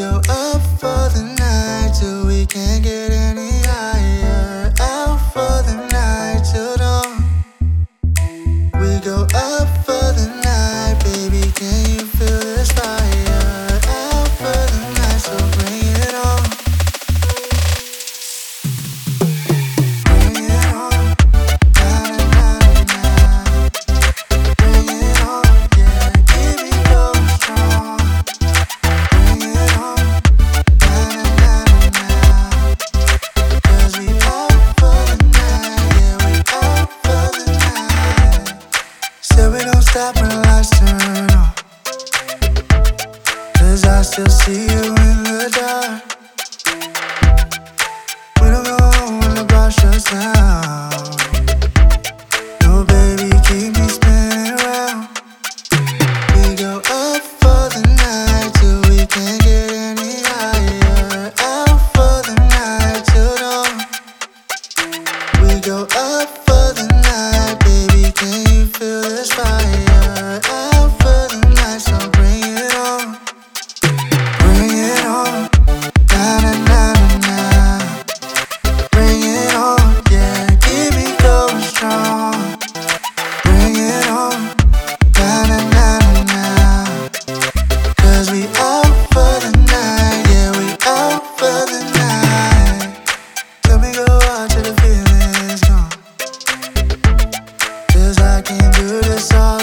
go up for the night till we stop when lights turn off. Cause I still see you in the dark. When I'm gone, when the brush shuts down. do this all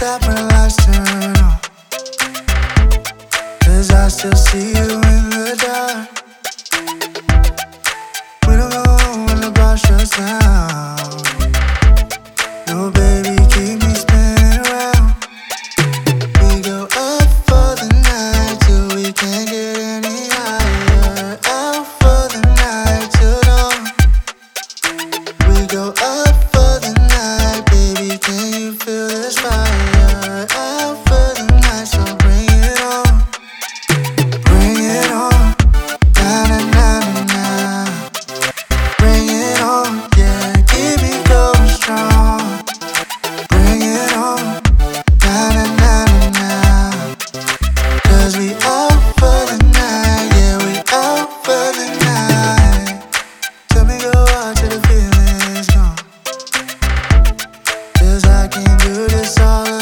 stop and last turn off. Cause I still see you Cause I can't do this all alone